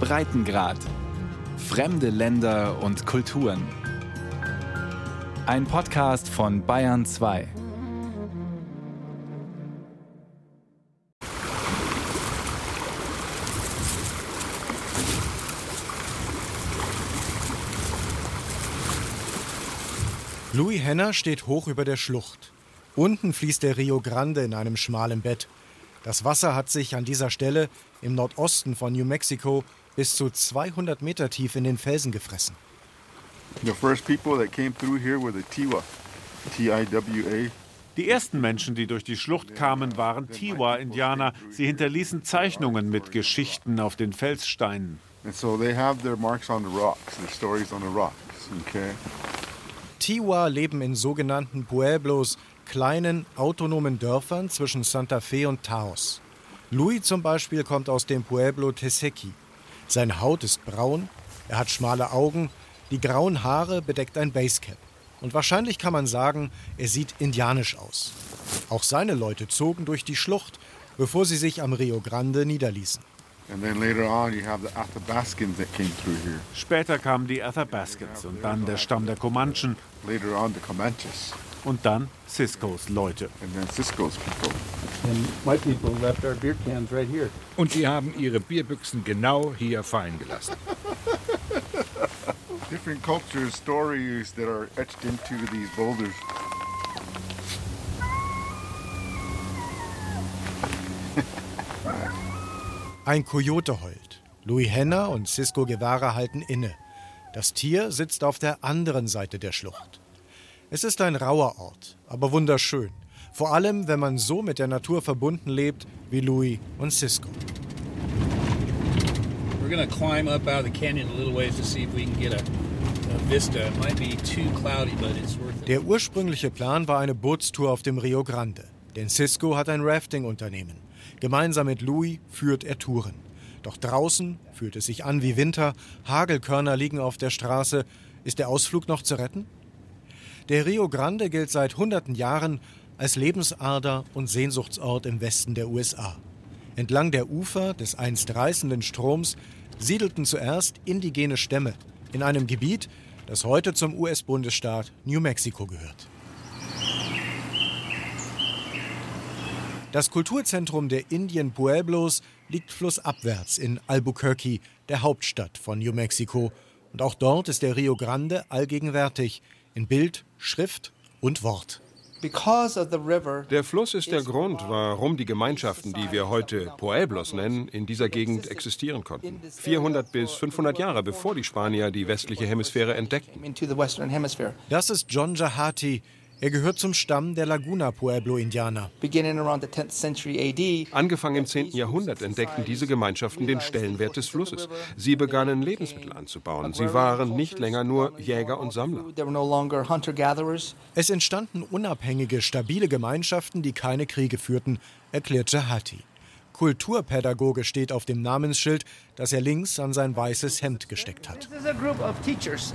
Breitengrad. Fremde Länder und Kulturen. Ein Podcast von Bayern 2. Louis Henner steht hoch über der Schlucht. Unten fließt der Rio Grande in einem schmalen Bett. Das Wasser hat sich an dieser Stelle im Nordosten von New Mexico bis zu 200 Meter tief in den Felsen gefressen. The first people that came through here were the Tiwa, T-I-W-A. Die ersten Menschen, die durch die Schlucht kamen, waren Tiwa-Indianer. Sie hinterließen Zeichnungen mit Geschichten auf den Felssteinen. And so they have their marks on the rocks, their stories on the rocks. Okay. Tiwa leben in sogenannten Pueblos, kleinen autonomen Dörfern zwischen Santa Fe und Taos. Louis zum Beispiel kommt aus dem Pueblo Tesequi. Seine Haut ist braun, er hat schmale Augen, die grauen Haare bedeckt ein Basecap. Und wahrscheinlich kann man sagen, er sieht indianisch aus. Auch seine Leute zogen durch die Schlucht, bevor sie sich am Rio Grande niederließen. And then later on, you have the Athabascans that came through here. Später kamen die Athabascans und dann der Stamm der Comanchen Und dann Ciscos Leute. and then Cisco's people. And my people left our beer cans right here. Und sie haben ihre Bierbüchsen genau hier fallen gelassen. Different cultures, stories that are etched into these boulders. Ein Kojote heult. Louis Henner und Cisco Guevara halten inne. Das Tier sitzt auf der anderen Seite der Schlucht. Es ist ein rauer Ort, aber wunderschön. Vor allem, wenn man so mit der Natur verbunden lebt wie Louis und Cisco. We're gonna climb up out of the canyon a little ways to see if we can get a. Der ursprüngliche Plan war eine Bootstour auf dem Rio Grande. Denn Cisco hat ein Rafting-Unternehmen. Gemeinsam mit Louis führt er Touren. Doch draußen fühlt es sich an wie Winter, Hagelkörner liegen auf der Straße. Ist der Ausflug noch zu retten? Der Rio Grande gilt seit hunderten Jahren als Lebensader und Sehnsuchtsort im Westen der USA. Entlang der Ufer des einst reißenden Stroms siedelten zuerst indigene Stämme in einem Gebiet, das heute zum US-Bundesstaat New Mexico gehört. Das Kulturzentrum der Indian Pueblos liegt flussabwärts in Albuquerque, der Hauptstadt von New Mexico. Und auch dort ist der Rio Grande allgegenwärtig in Bild, Schrift und Wort. Der Fluss ist der Grund, warum die Gemeinschaften, die wir heute Pueblos nennen, in dieser Gegend existieren konnten. 400 bis 500 Jahre bevor die Spanier die westliche Hemisphäre entdeckten. Das ist John Jahati. Er gehört zum Stamm der Laguna Pueblo-Indianer. beginning around the 10th century AD. Angefangen im 10. Jahrhundert entdeckten diese Gemeinschaften den Stellenwert des Flusses. Sie begannen Lebensmittel anzubauen. Sie waren nicht länger nur Jäger und Sammler. There were no longer hunter-gatherers. Es entstanden unabhängige, stabile Gemeinschaften, die keine Kriege führten, erklärt Jahati. Kulturpädagoge steht auf dem Namensschild, das er links an sein weißes Hemd gesteckt hat. Teachers.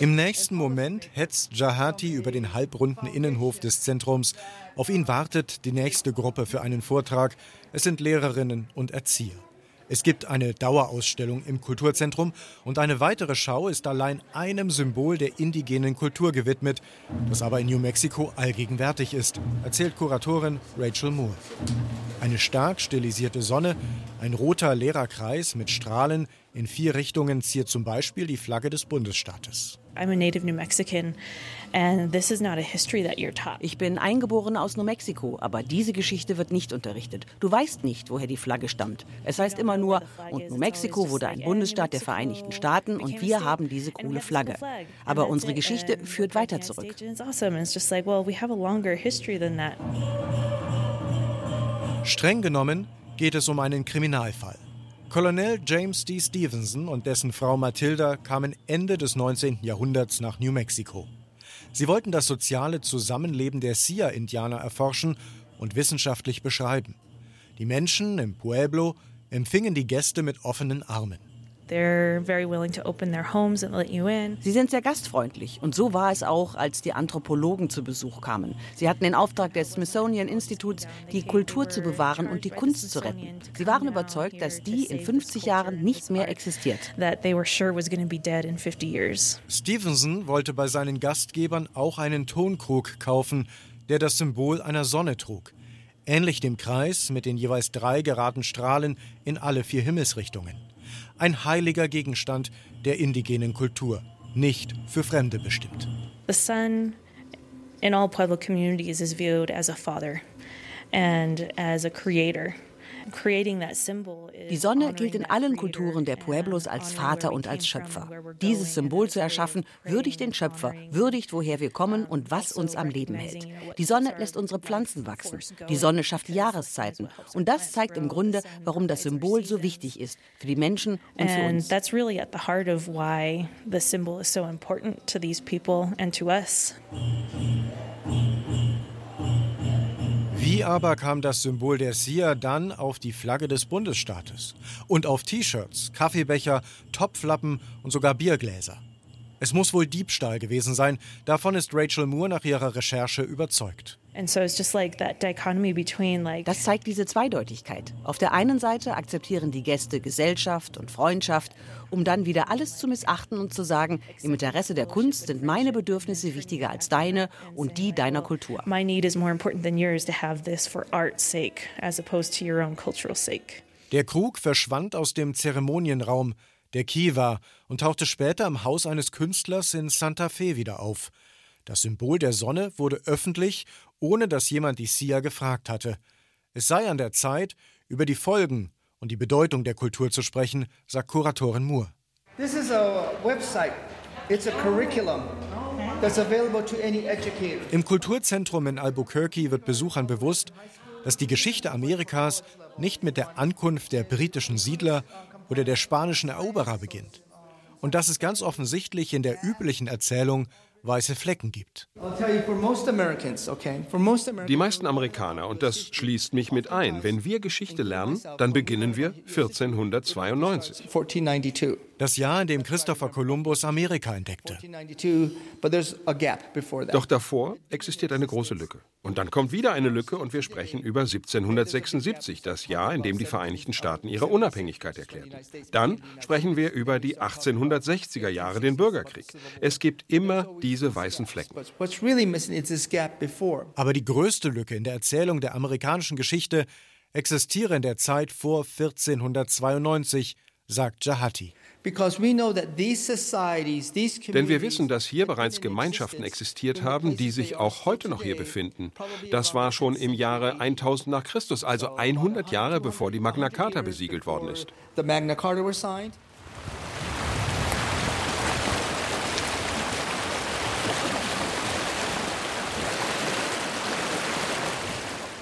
Im nächsten Moment hetzt Jahati über den halbrunden Innenhof des Zentrums. Auf ihn wartet die nächste Gruppe für einen Vortrag. Es sind Lehrerinnen und Erzieher. Es gibt eine Dauerausstellung im Kulturzentrum und eine weitere Schau ist allein einem Symbol der indigenen Kultur gewidmet, das aber in New Mexico allgegenwärtig ist, erzählt Kuratorin Rachel Moore. Eine stark stilisierte Sonne, ein roter leerer Kreis mit Strahlen in vier Richtungen ziert zum Beispiel die Flagge des Bundesstaates. Ich bin eingeboren aus New Mexico, aber diese Geschichte wird nicht unterrichtet. Du weißt nicht, woher die Flagge stammt. Es heißt immer nur, und New Mexico wurde ein Bundesstaat der Vereinigten Staaten und wir haben diese coole Flagge. Aber unsere Geschichte führt weiter zurück. It's awesome. It's just like, well, we have a longer history than that. Streng genommen geht es um einen Kriminalfall. Colonel James D. Stevenson und dessen Frau Matilda kamen Ende des 19. Jahrhunderts nach New Mexico. Sie wollten das soziale Zusammenleben der Sia-Indianer erforschen und wissenschaftlich beschreiben. Die Menschen im Pueblo empfingen die Gäste mit offenen Armen. Sie sind sehr gastfreundlich und so war es auch, als die Anthropologen zu Besuch kamen. Sie hatten den Auftrag des Smithsonian Instituts, die Kultur zu bewahren und die Kunst zu retten. Sie waren überzeugt, dass die in 50 Jahren nicht mehr existiert. Stevenson wollte bei seinen Gastgebern auch einen Tonkrug kaufen, der das Symbol einer Sonne trug. Ähnlich dem Kreis mit den jeweils drei geraden Strahlen in alle vier Himmelsrichtungen ein heiliger Gegenstand der indigenen Kultur, nicht für Fremde bestimmt. The sun in all Pueblo communities is viewed as a father and as a creator. Die Sonne gilt in allen Kulturen der Pueblos als Vater und als Schöpfer. Dieses Symbol zu erschaffen, würdigt den Schöpfer, würdigt, woher wir kommen und was uns am Leben hält. Die Sonne lässt unsere Pflanzen wachsen. Die Sonne schafft die Jahreszeiten. Und das zeigt im Grunde, warum das Symbol so wichtig ist für die Menschen und für uns. the heart of why the symbol is so important to these people and to us. Wie aber kam das Symbol der SIA dann auf die Flagge des Bundesstaates? Und auf T-Shirts, Kaffeebecher, Topflappen und sogar Biergläser? Es muss wohl Diebstahl gewesen sein, davon ist Rachel Moore nach ihrer Recherche überzeugt. Das zeigt diese Zweideutigkeit. Auf der einen Seite akzeptieren die Gäste Gesellschaft und Freundschaft, um dann wieder alles zu missachten und zu sagen, im Interesse der Kunst sind meine Bedürfnisse wichtiger als deine und die deiner Kultur. My need is more important than yours to have this for art's sake as opposed to your own cultural sake. Der Krug verschwand aus dem Zeremonienraum, der Kiva, und tauchte später im Haus eines Künstlers in Santa Fe wieder auf. Das Symbol der Sonne wurde öffentlich, ohne dass jemand die Sia gefragt hatte. Es sei an der Zeit, über die Folgen und die Bedeutung der Kultur zu sprechen, sagt Kuratorin Moore. This is a website. It's a curriculum that's available to any educator. Im Kulturzentrum in Albuquerque wird Besuchern bewusst, dass die Geschichte Amerikas nicht mit der Ankunft der britischen Siedler oder der spanischen Eroberer beginnt. Und dass es ganz offensichtlich in der üblichen Erzählung weiße Flecken gibt. Die meisten Amerikaner, und das schließt mich mit ein, wenn wir Geschichte lernen, dann beginnen wir 1492. Das Jahr, in dem Christopher Columbus Amerika entdeckte. Doch davor existiert eine große Lücke. Und dann kommt wieder eine Lücke und wir sprechen über 1776, das Jahr, in dem die Vereinigten Staaten ihre Unabhängigkeit erklärten. Dann sprechen wir über die 1860er Jahre, den Bürgerkrieg. Es gibt immer diese weißen Flecken. Aber die größte Lücke in der Erzählung der amerikanischen Geschichte existiere in der Zeit vor 1492, sagt Jahati. Denn wir wissen, dass hier bereits Gemeinschaften existiert haben, die sich auch heute noch hier befinden. Das war schon im Jahre 1000 nach Christus, also 100 Jahre bevor die Magna Carta besiegelt worden ist.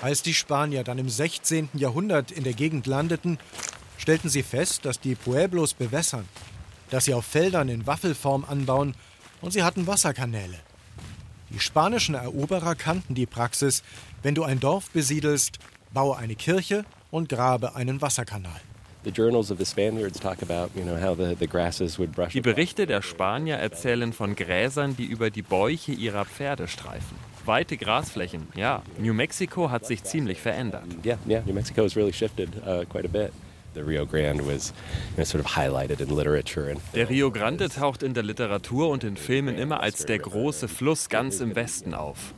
Als die Spanier dann im 16. Jahrhundert in der Gegend landeten, stellten sie fest, dass die Pueblos bewässern, dass sie auf Feldern in Waffelform anbauen und sie hatten Wasserkanäle. Die spanischen Eroberer kannten die Praxis, wenn du ein Dorf besiedelst, baue eine Kirche und grabe einen Wasserkanal. Die Berichte der Spanier erzählen von Gräsern, die über die Bäuche ihrer Pferde streifen. Weite Grasflächen, ja. New Mexico hat sich ziemlich verändert. Yeah, yeah, New Mexico has really shifted uh, quite a bit. Der Rio Grande taucht in der Literatur und in Filmen immer als der große Fluss ganz im Westen auf.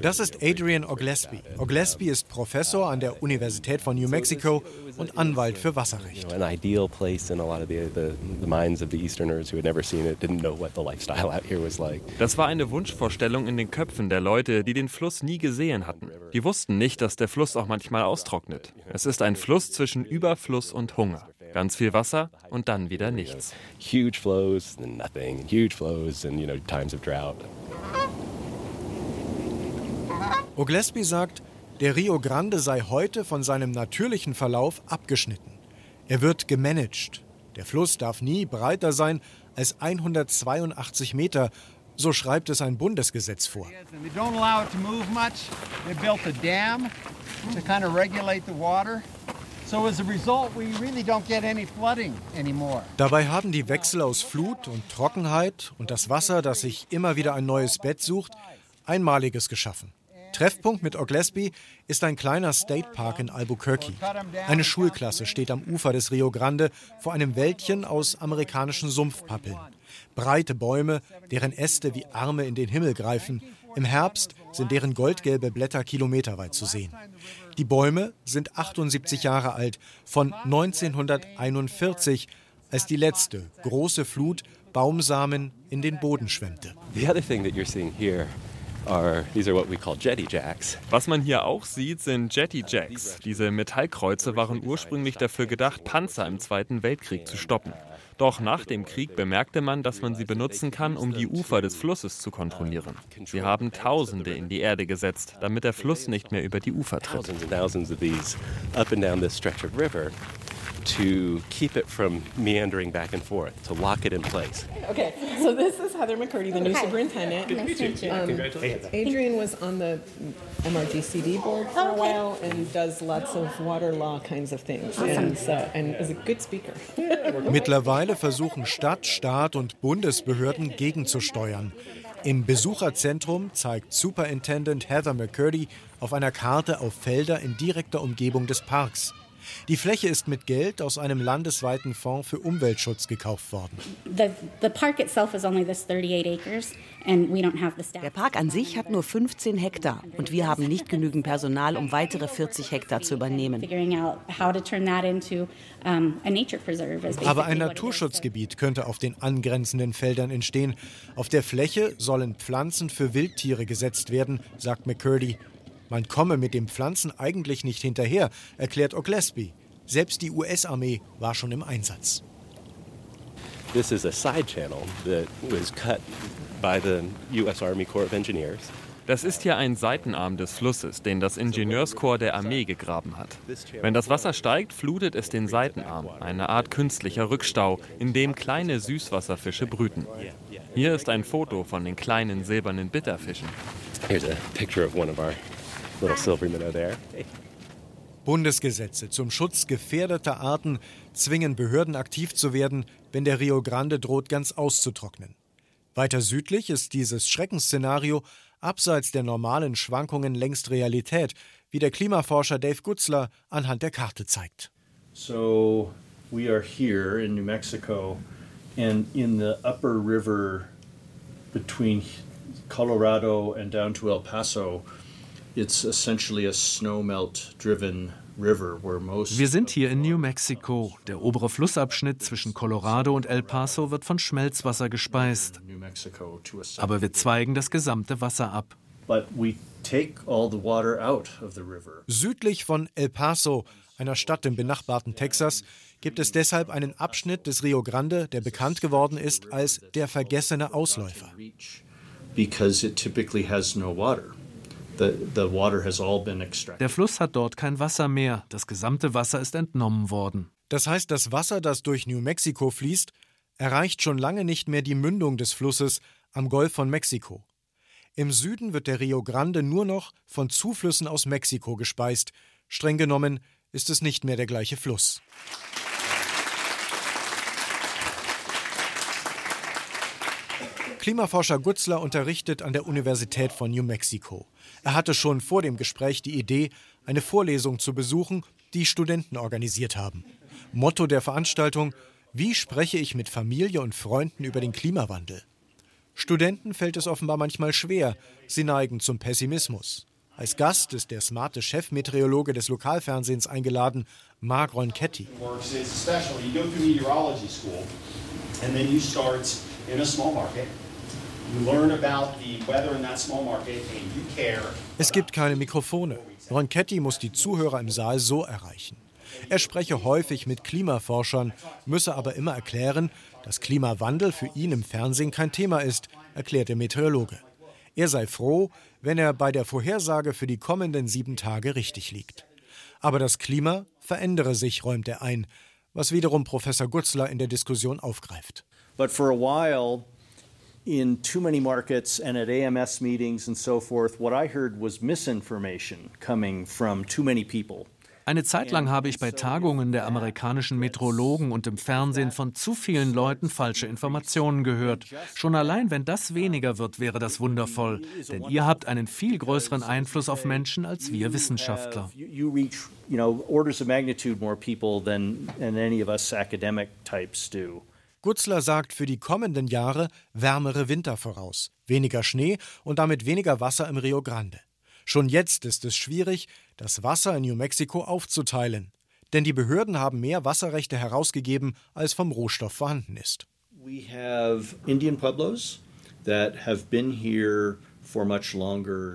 Das ist Adrian Oglesby. Oglesby ist Professor an der Universität von New Mexico und Anwalt für Wasserrecht. Das war eine Wunschvorstellung in den Köpfen der Leute, die den Fluss nie gesehen hatten. Die wussten nicht, dass der Fluss auch manchmal austrocknet. Es ist ein Fluss zwischen über Überfluss und Hunger. Ganz viel Wasser und dann wieder nichts. Huge flows and nothing, huge flows and you know times of drought. Oglesby sagt, der Rio Grande sei heute von seinem natürlichen Verlauf abgeschnitten. Er wird gemanagt. Der Fluss darf nie breiter sein als 182 Meter, so schreibt es ein Bundesgesetz vor. They don't allow it to move much. They built a dam to kind of regulate the water. Dabei haben die Wechsel aus Flut und Trockenheit und das Wasser, das sich immer wieder ein neues Bett sucht, Einmaliges geschaffen. Treffpunkt mit Oglesby ist ein kleiner State Park in Albuquerque. Eine Schulklasse steht am Ufer des Rio Grande vor einem Wäldchen aus amerikanischen Sumpfpappeln. Breite Bäume, deren Äste wie Arme in den Himmel greifen. Im Herbst sind deren goldgelbe Blätter kilometerweit zu sehen. Die Bäume sind 78 Jahre alt, von 1941, als die letzte große Flut Baumsamen in den Boden schwemmte. The other thing that you're seeing here are these are what we call jetty jacks. Was man hier auch sieht, sind Jetty Jacks. Diese Metallkreuze waren ursprünglich dafür gedacht, Panzer im Zweiten Weltkrieg zu stoppen. Doch nach dem Krieg bemerkte man, dass man sie benutzen kann, um die Ufer des Flusses zu kontrollieren. Sie haben Tausende in die Erde gesetzt, damit der Fluss nicht mehr über die Ufer tritt. To keep it from meandering back and forth, to lock it in place. Okay, so this is Heather McCurdy, the new Hi. superintendent. Nice to meet you. Um, Congratulations. Adrian was on the MRGCD board for a while and does lots of water law kinds of things, and so and is a good speaker. Mittlerweile versuchen Stadt, Staat und Bundesbehörden gegenzusteuern. Im Besucherzentrum zeigt Superintendent Heather McCurdy auf einer Karte auf Felder in direkter Umgebung des Parks. Die Fläche ist mit Geld aus einem landesweiten Fonds für Umweltschutz gekauft worden. The, the park itself is only this 38 acres, and we don't have the staff. Der Park an sich hat nur 15 Hektar und wir haben nicht genügend Personal, um weitere 40 Hektar zu übernehmen. Aber ein. Naturschutzgebiet könnte auf den angrenzenden Feldern entstehen. Auf der Fläche sollen Pflanzen für Wildtiere gesetzt werden, sagt McCurdy. Man komme mit den Pflanzen eigentlich nicht hinterher, erklärt Oglesby. Selbst die US-Armee war schon im Einsatz. This is a side channel that was cut by the U.S. Army Corps of Engineers. Das ist hier ein Seitenarm des Flusses, den das Ingenieurskorps der Armee gegraben hat. Wenn das Wasser steigt, flutet es den Seitenarm, eine Art künstlicher Rückstau, in dem kleine Süßwasserfische brüten. Hier ist ein Foto von den kleinen silbernen Bitterfischen. Here's a picture of one of our Bundesgesetze zum Schutz gefährdeter Arten zwingen Behörden aktiv zu werden, wenn der Rio Grande droht, ganz auszutrocknen. Weiter südlich ist dieses Schreckensszenario abseits der normalen Schwankungen längst Realität, wie der Klimaforscher Dave Gutzler anhand der Karte zeigt. So we are here in New Mexico, and in the upper river between Colorado and down to El Paso, it's essentially a snowmelt driven river where most. Wir sind hier in New Mexico. Der obere Flussabschnitt zwischen Colorado und El Paso wird von Schmelzwasser gespeist. New Mexico to a Aber wir zweigen das gesamte Wasser ab. But we take all the water out of the river. Südlich von El Paso, einer Stadt im benachbarten Texas, gibt es deshalb einen Abschnitt des Rio Grande, der bekannt geworden ist als der vergessene Ausläufer. Because it typically has no water. Der Fluss hat dort kein Wasser mehr. Das gesamte Wasser ist entnommen worden. Das heißt, das Wasser, das durch New Mexico fließt, erreicht schon lange nicht mehr die Mündung des Flusses am Golf von Mexiko. Im Süden wird der Rio Grande nur noch von Zuflüssen aus Mexiko gespeist. Streng genommen ist es nicht mehr der gleiche Fluss. Klimaforscher Gutzler unterrichtet an der Universität von New Mexico. Er hatte schon vor dem Gespräch die Idee, eine Vorlesung zu besuchen, die Studenten organisiert haben. Motto der Veranstaltung: Wie spreche ich mit Familie und Freunden über den Klimawandel? Studenten fällt es offenbar manchmal schwer. Sie neigen zum Pessimismus. Als Gast ist der smarte Chefmeteorologe des Lokalfernsehens eingeladen, Mark Ronchetti. and then you start in a small market. Es gibt keine Mikrofone. Ronchetti muss die Zuhörer im Saal so erreichen. Er spreche häufig mit Klimaforschern, müsse aber immer erklären, dass Klimawandel für ihn im Fernsehen kein Thema ist, erklärt der Meteorologe. Er sei froh, wenn er bei der Vorhersage für die kommenden sieben Tage richtig liegt. Aber das Klima verändere sich, räumt er ein, was wiederum Professor Gutzler in der Diskussion aufgreift. But for a while, in too many markets and at AMS meetings and so forth, what I heard was misinformation coming from too many people. Eine Zeit lang habe ich bei Tagungen der amerikanischen Meteorologen und im Fernsehen von zu vielen Leuten falsche Informationen gehört. Schon allein, wenn das weniger wird, wäre das wundervoll. Denn ihr habt einen viel größeren Einfluss auf Menschen als wir Wissenschaftler. Gutzler sagt für die kommenden Jahre wärmere Winter voraus, weniger Schnee und damit weniger Wasser im Rio Grande. Schon jetzt ist es schwierig, das Wasser in New Mexico aufzuteilen, denn die Behörden haben mehr Wasserrechte herausgegeben, als vom Rohstoff vorhanden ist. We have Indian pueblos that have been here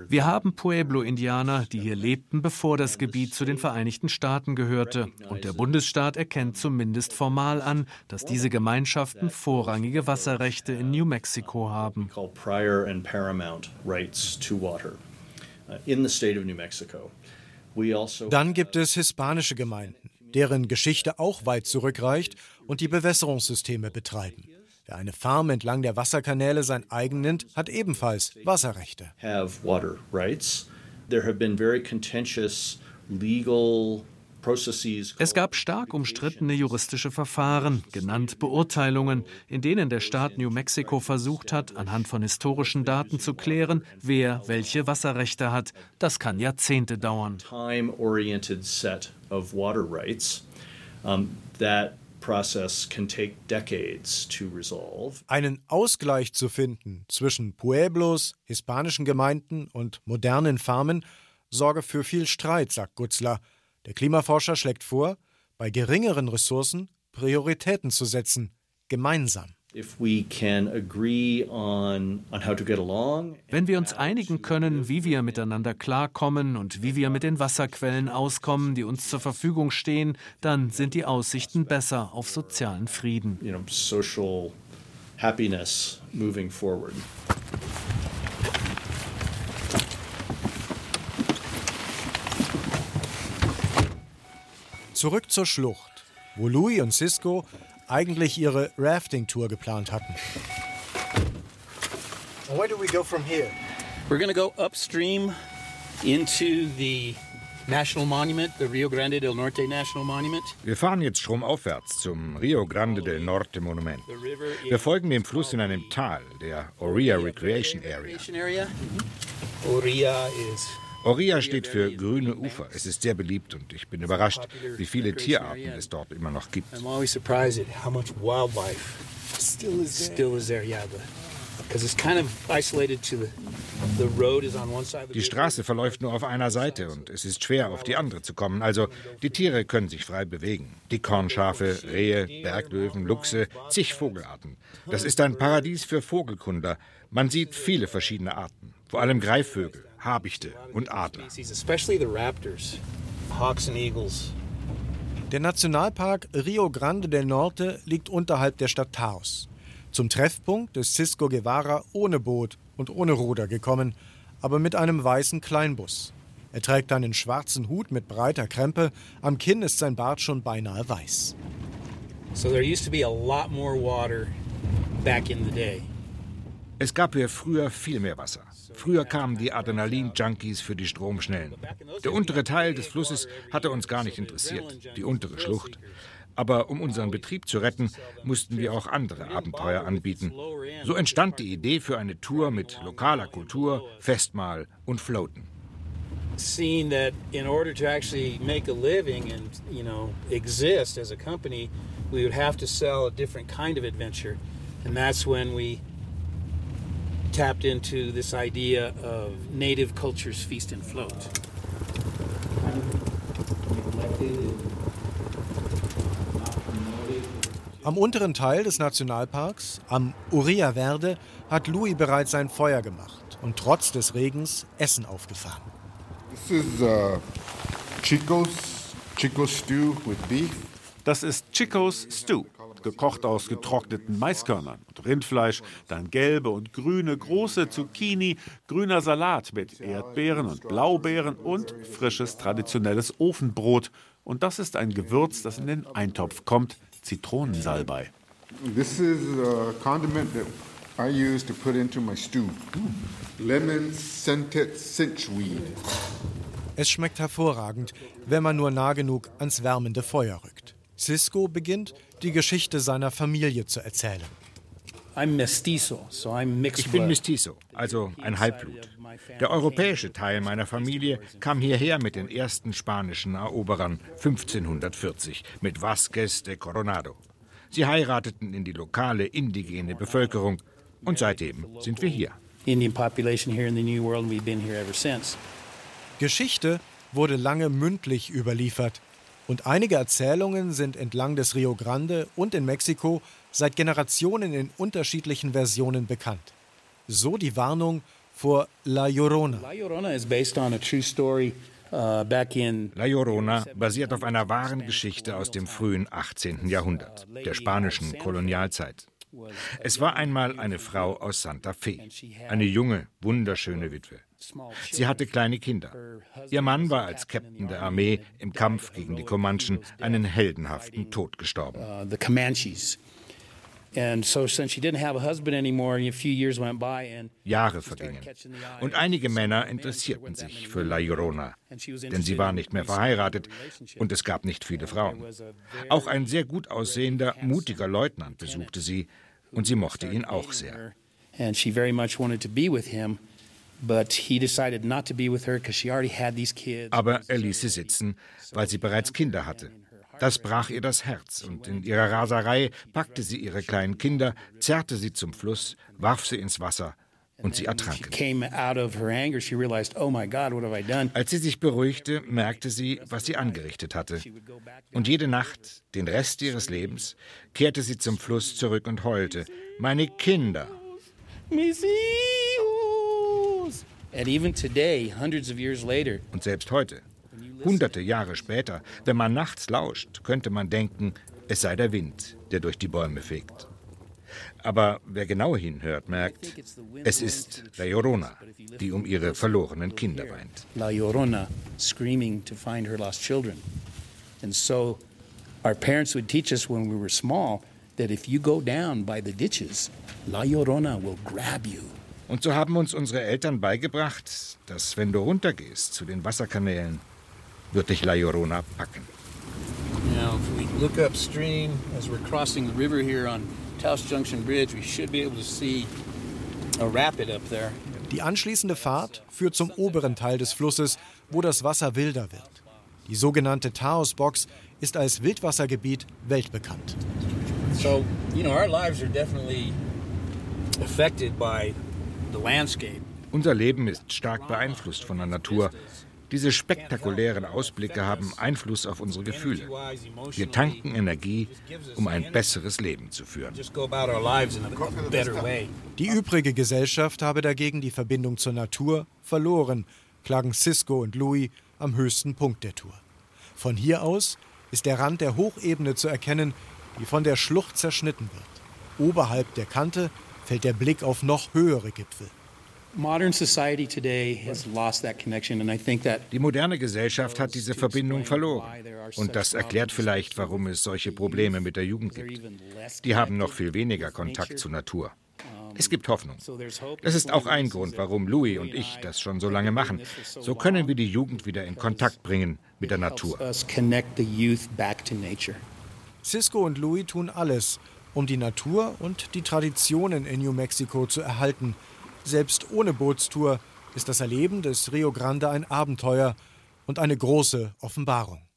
wir haben Pueblo-Indianer, die hier lebten, bevor das Gebiet zu den Vereinigten Staaten gehörte. Und der Bundesstaat erkennt zumindest formal an, dass diese Gemeinschaften vorrangige Wasserrechte in New Mexico haben. Also Dann gibt es hispanische Gemeinden, deren Geschichte auch weit zurückreicht und die Bewässerungssysteme betreiben. Wer eine Farm entlang der Wasserkanäle sein eigen nennt, hat ebenfalls Wasserrechte. Es gab stark umstrittene juristische Verfahren, genannt Beurteilungen, in denen der Staat New Mexico versucht hat, anhand von historischen Daten zu klären, wer welche Wasserrechte hat. Das kann Jahrzehnte dauern. Time-oriented set of water rights that einen Ausgleich zu finden zwischen Pueblos, hispanischen Gemeinden und modernen Farmen sorge für viel Streit, sagt Gutzler. Der Klimaforscher schlägt vor, bei geringeren Ressourcen Prioritäten zu setzen, gemeinsam. Wenn wir uns einigen können, wie wir miteinander klarkommen und wie wir mit den Wasserquellen auskommen, die uns zur Verfügung stehen, dann sind die Aussichten besser auf sozialen Frieden. social happiness moving forward. Zurück zur Schlucht, wo Louis und Cisco eigentlich ihre Rafting-Tour geplant hatten. Where do we go from here? We're going to go upstream into the National Monument, the Rio Grande del Norte National Monument. Wir fahren jetzt stromaufwärts zum Rio Grande del Norte Monument. Wir folgen dem Fluss in einem Tal, der Oria Recreation Area. Oria is Oria steht für grüne Ufer. Es ist sehr beliebt und ich bin überrascht, wie viele Tierarten es dort immer noch gibt. Die Straße verläuft nur auf einer Seite und es ist schwer, auf die andere zu kommen. Also die Tiere können sich frei bewegen. Dickhornschafe, Rehe, Berglöwen, Luchse, zig Vogelarten. Das ist ein Paradies für Vogelkunder. Man sieht viele verschiedene Arten, vor allem Greifvögel. Habichte und Adler. Der Nationalpark Rio Grande del Norte liegt unterhalb der Stadt Taos. Zum Treffpunkt ist Cisco Guevara ohne Boot und ohne Ruder gekommen, aber mit einem weißen Kleinbus. Er trägt einen schwarzen Hut mit breiter Krempe, am Kinn ist sein Bart schon beinahe weiß. So there used to be a lot more water back in the day. Es gab hier früher viel mehr Wasser. Früher kamen die Adrenalin-Junkies für die Stromschnellen. Der untere Teil des Flusses hatte uns gar nicht interessiert, die untere Schlucht. Aber um unseren Betrieb zu retten, mussten wir auch andere Abenteuer anbieten. So entstand die Idee für eine Tour mit lokaler Kultur, Festmahl und Floaten. Seeing that in order to actually make a living and, you know, exist as a company, we would adventure. And that's when we tapped into this idea of native cultures feast and float. Am unteren Teil des Nationalparks, am Uria Verde, hat Louis bereits sein Feuer gemacht und trotz des Regens Essen aufgefahren. This is uh, Chico's, Chico's stew with beef. Das ist Chicos Stew gekocht aus getrockneten Maiskörnern und Rindfleisch, dann gelbe und grüne große Zucchini, grüner Salat mit Erdbeeren und Blaubeeren und frisches traditionelles Ofenbrot. Und das ist ein Gewürz, das in den Eintopf kommt, Zitronensalbei. This is a condiment that I use to put into my stew. Lemon scented cinchweed. Es schmeckt hervorragend, wenn man nur nah genug ans wärmende Feuer rückt. Cisco beginnt, die Geschichte seiner Familie zu erzählen. Ich bin Mestizo, also ein Halbblut. Der europäische Teil meiner Familie kam hierher mit den ersten spanischen Eroberern 1540 mit Vasquez de Coronado. Sie heirateten in die lokale indigene Bevölkerung und seitdem sind wir hier. Geschichte wurde lange mündlich überliefert und einige Erzählungen sind entlang des Rio Grande und in Mexiko seit Generationen in unterschiedlichen Versionen bekannt. So die Warnung vor La Llorona. La Llorona basiert auf einer wahren Geschichte aus dem frühen 18. Jahrhundert, der spanischen Kolonialzeit. Es war einmal eine Frau aus Santa Fe, eine junge, wunderschöne Witwe. Sie hatte kleine Kinder. Ihr Mann war als Captain der Armee im Kampf gegen die Comanchen einen heldenhaften Tod gestorben. Uh, Jahre vergingen. Und einige Männer interessierten sich für La Llorona, denn sie war nicht mehr verheiratet und es gab nicht viele Frauen. Auch ein sehr gut aussehender, mutiger Leutnant besuchte sie und sie mochte ihn auch sehr. Aber er ließ sie sitzen, weil sie bereits Kinder hatte. Das brach ihr das Herz, und in ihrer Raserei packte sie ihre kleinen Kinder, zerrte sie zum Fluss, warf sie ins Wasser und sie ertranken. Oh Als sie sich beruhigte, merkte sie, was sie angerichtet hatte. Und jede Nacht, den Rest ihres Lebens, kehrte sie zum Fluss zurück und heulte: Meine Kinder! Und selbst heute, hunderte Jahre später, wenn man nachts lauscht, könnte man denken, es sei der Wind, der durch die Bäume fegt. Aber wer genau hinhört, merkt, es ist La Llorona, die um ihre verlorenen Kinder weint. La Llorona screaming to find her lost children. And so our parents would teach us when we were small that if you go down by the ditches, La Llorona will grab you. Und so haben uns unsere Eltern beigebracht, dass wenn du runtergehst zu den Wasserkanälen, wird dich La Llorona packen. Now, if we look upstream as we're crossing the river here on Taos Junction Bridge, we should be able to see a rapid up there. Die anschließende Fahrt führt zum oberen Teil des Flusses, wo das Wasser wilder wird. Die sogenannte Taos Box ist als Wildwassergebiet weltbekannt. So, you know, our lives are definitely affected by unser Leben ist stark beeinflusst von der Natur. Diese spektakulären Ausblicke haben Einfluss auf unsere Gefühle. Wir tanken Energie, um ein besseres Leben zu führen. Die übrige Gesellschaft habe dagegen die Verbindung zur Natur verloren, klagen Cisco und Louis am höchsten Punkt der Tour. Von hier aus ist der Rand der Hochebene zu erkennen, die von der Schlucht zerschnitten wird. Oberhalb der Kante fällt der Blick auf noch höhere Gipfel. Die moderne Gesellschaft hat diese Verbindung verloren. Und das erklärt vielleicht, warum es solche Probleme mit der Jugend gibt. Die haben noch viel weniger Kontakt zur Natur. Es gibt Hoffnung. Das ist auch ein Grund, warum Louis und ich das schon so lange machen. So können wir die Jugend wieder in Kontakt bringen mit der Natur. Cisco und Louis tun alles, um die Natur und die Traditionen in New Mexico zu erhalten. Selbst ohne Bootstour ist das Erleben des Rio Grande ein Abenteuer und eine große Offenbarung.